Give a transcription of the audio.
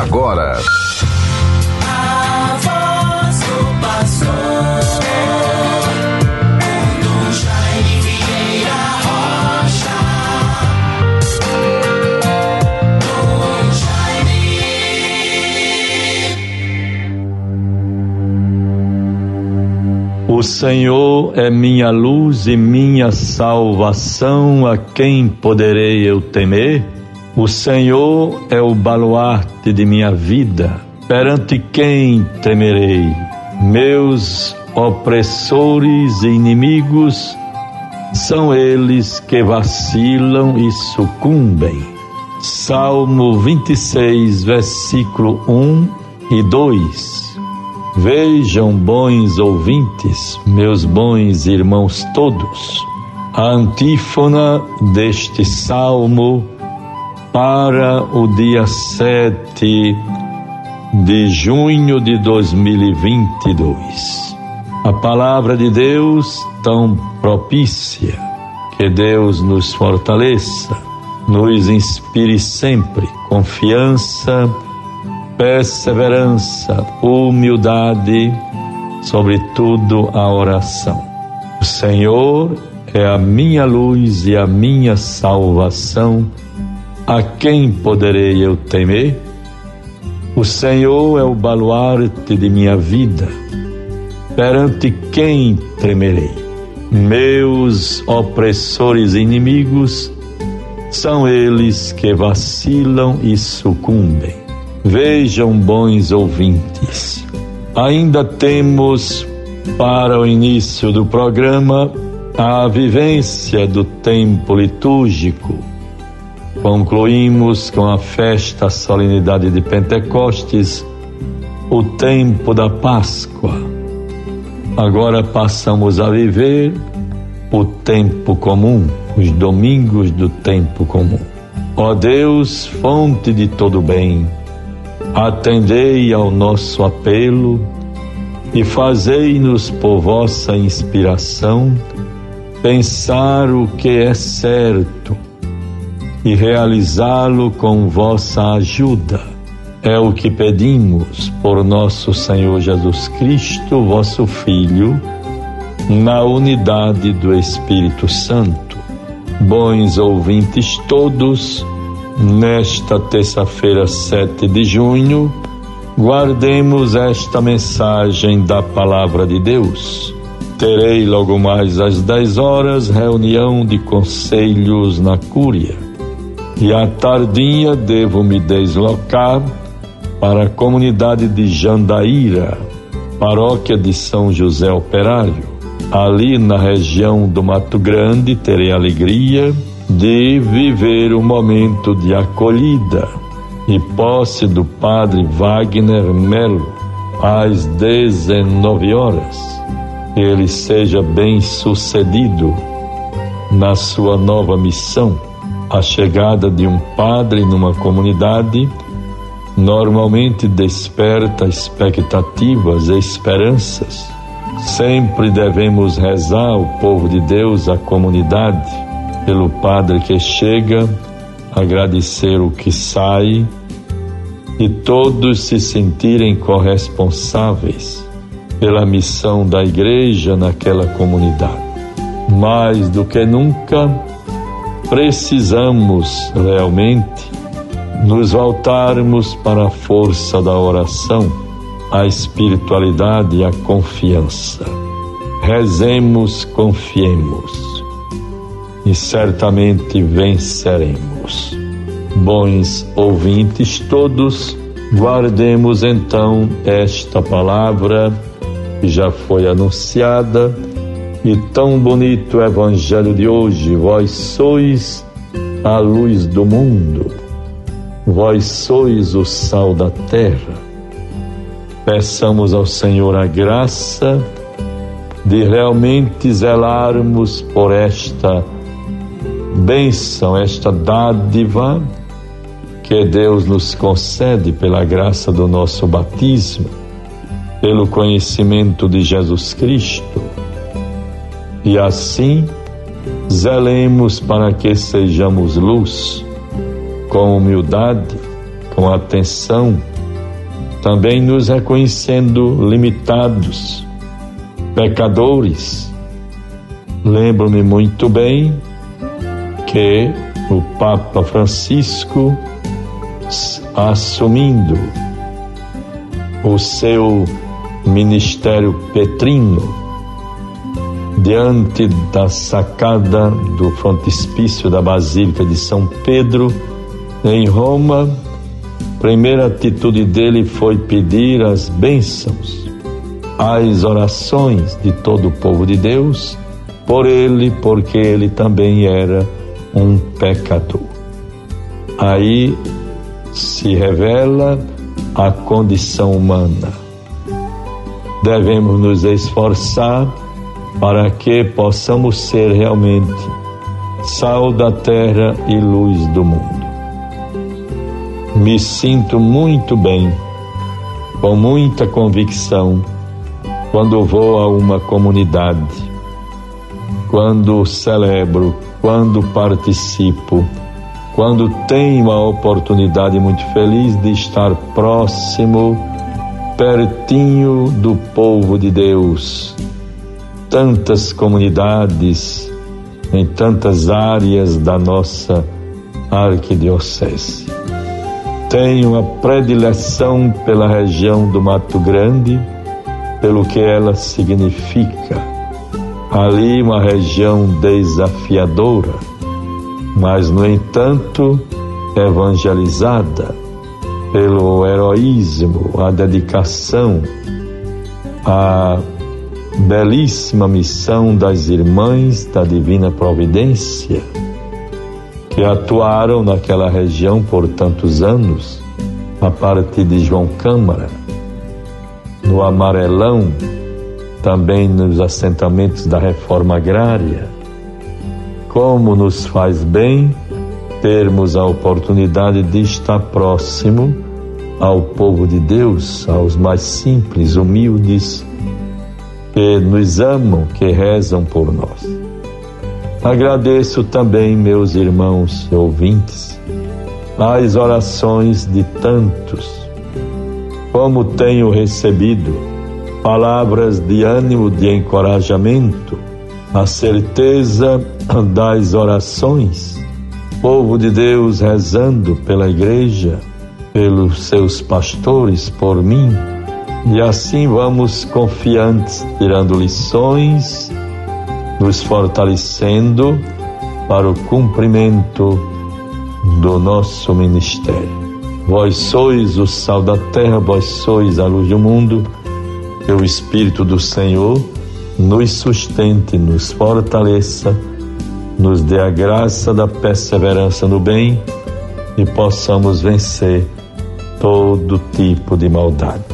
agora. O Senhor é minha luz e minha salvação, a quem poderei eu temer? O Senhor é o baluarte de minha vida, perante quem temerei? Meus opressores e inimigos são eles que vacilam e sucumbem. Salmo 26, versículo 1 e 2. Vejam, bons ouvintes, meus bons irmãos todos, a antífona deste salmo para o dia 7 de junho de 2022. A palavra de Deus tão propícia, que Deus nos fortaleça, nos inspire sempre confiança, perseverança, humildade, sobretudo a oração. O Senhor é a minha luz e a minha salvação a quem poderei eu temer? O Senhor é o baluarte de minha vida. Perante quem tremerei? Meus opressores e inimigos são eles que vacilam e sucumbem. Vejam, bons ouvintes, ainda temos para o início do programa a vivência do tempo litúrgico Concluímos com a festa, a solenidade de Pentecostes, o tempo da Páscoa. Agora passamos a viver o tempo comum, os domingos do tempo comum. Ó Deus, fonte de todo bem, atendei ao nosso apelo e fazei-nos por vossa inspiração pensar o que é certo e realizá-lo com vossa ajuda. É o que pedimos por nosso Senhor Jesus Cristo, vosso Filho, na unidade do Espírito Santo. Bons ouvintes todos, nesta terça-feira, 7 de junho, guardemos esta mensagem da Palavra de Deus. Terei logo mais às 10 horas reunião de conselhos na Cúria e à tardinha devo me deslocar para a comunidade de Jandaíra, paróquia de São José Operário. Ali na região do Mato Grande terei alegria de viver um momento de acolhida e posse do padre Wagner Melo às 19 horas. Que ele seja bem sucedido na sua nova missão a chegada de um padre numa comunidade normalmente desperta expectativas e esperanças. Sempre devemos rezar o povo de Deus, a comunidade, pelo padre que chega, agradecer o que sai e todos se sentirem corresponsáveis pela missão da igreja naquela comunidade. Mais do que nunca, precisamos realmente nos voltarmos para a força da oração, a espiritualidade e a confiança. Rezemos, confiemos e certamente venceremos. Bons ouvintes todos, guardemos então esta palavra que já foi anunciada e tão bonito o evangelho de hoje, vós sois a luz do mundo, vós sois o sal da terra. Peçamos ao Senhor a graça de realmente zelarmos por esta bênção, esta dádiva que Deus nos concede pela graça do nosso batismo, pelo conhecimento de Jesus Cristo e assim zelemos para que sejamos luz, com humildade, com atenção, também nos reconhecendo limitados, pecadores. Lembro-me muito bem que o Papa Francisco, assumindo o seu ministério petrino, diante da sacada do frontispício da Basílica de São Pedro, em Roma, primeira atitude dele foi pedir as bênçãos, as orações de todo o povo de Deus, por ele, porque ele também era um pecador. Aí se revela a condição humana. Devemos nos esforçar para que possamos ser realmente sal da terra e luz do mundo. Me sinto muito bem, com muita convicção, quando vou a uma comunidade, quando celebro, quando participo, quando tenho a oportunidade muito feliz de estar próximo, pertinho do povo de Deus tantas comunidades, em tantas áreas da nossa arquidiocese. Tenho a predileção pela região do Mato Grande, pelo que ela significa. Ali, uma região desafiadora, mas, no entanto, evangelizada pelo heroísmo, a dedicação, a belíssima missão das irmãs da Divina Providência, que atuaram naquela região por tantos anos, a partir de João Câmara, no Amarelão, também nos assentamentos da reforma agrária. Como nos faz bem termos a oportunidade de estar próximo ao povo de Deus, aos mais simples, humildes, que nos amam, que rezam por nós. Agradeço também, meus irmãos ouvintes, as orações de tantos, como tenho recebido palavras de ânimo, de encorajamento, a certeza das orações, povo de Deus rezando pela igreja, pelos seus pastores, por mim e assim vamos confiantes, tirando lições, nos fortalecendo para o cumprimento do nosso ministério. Vós sois o sal da terra, vós sois a luz do mundo, que o Espírito do Senhor nos sustente, nos fortaleça, nos dê a graça da perseverança no bem e possamos vencer todo tipo de maldade.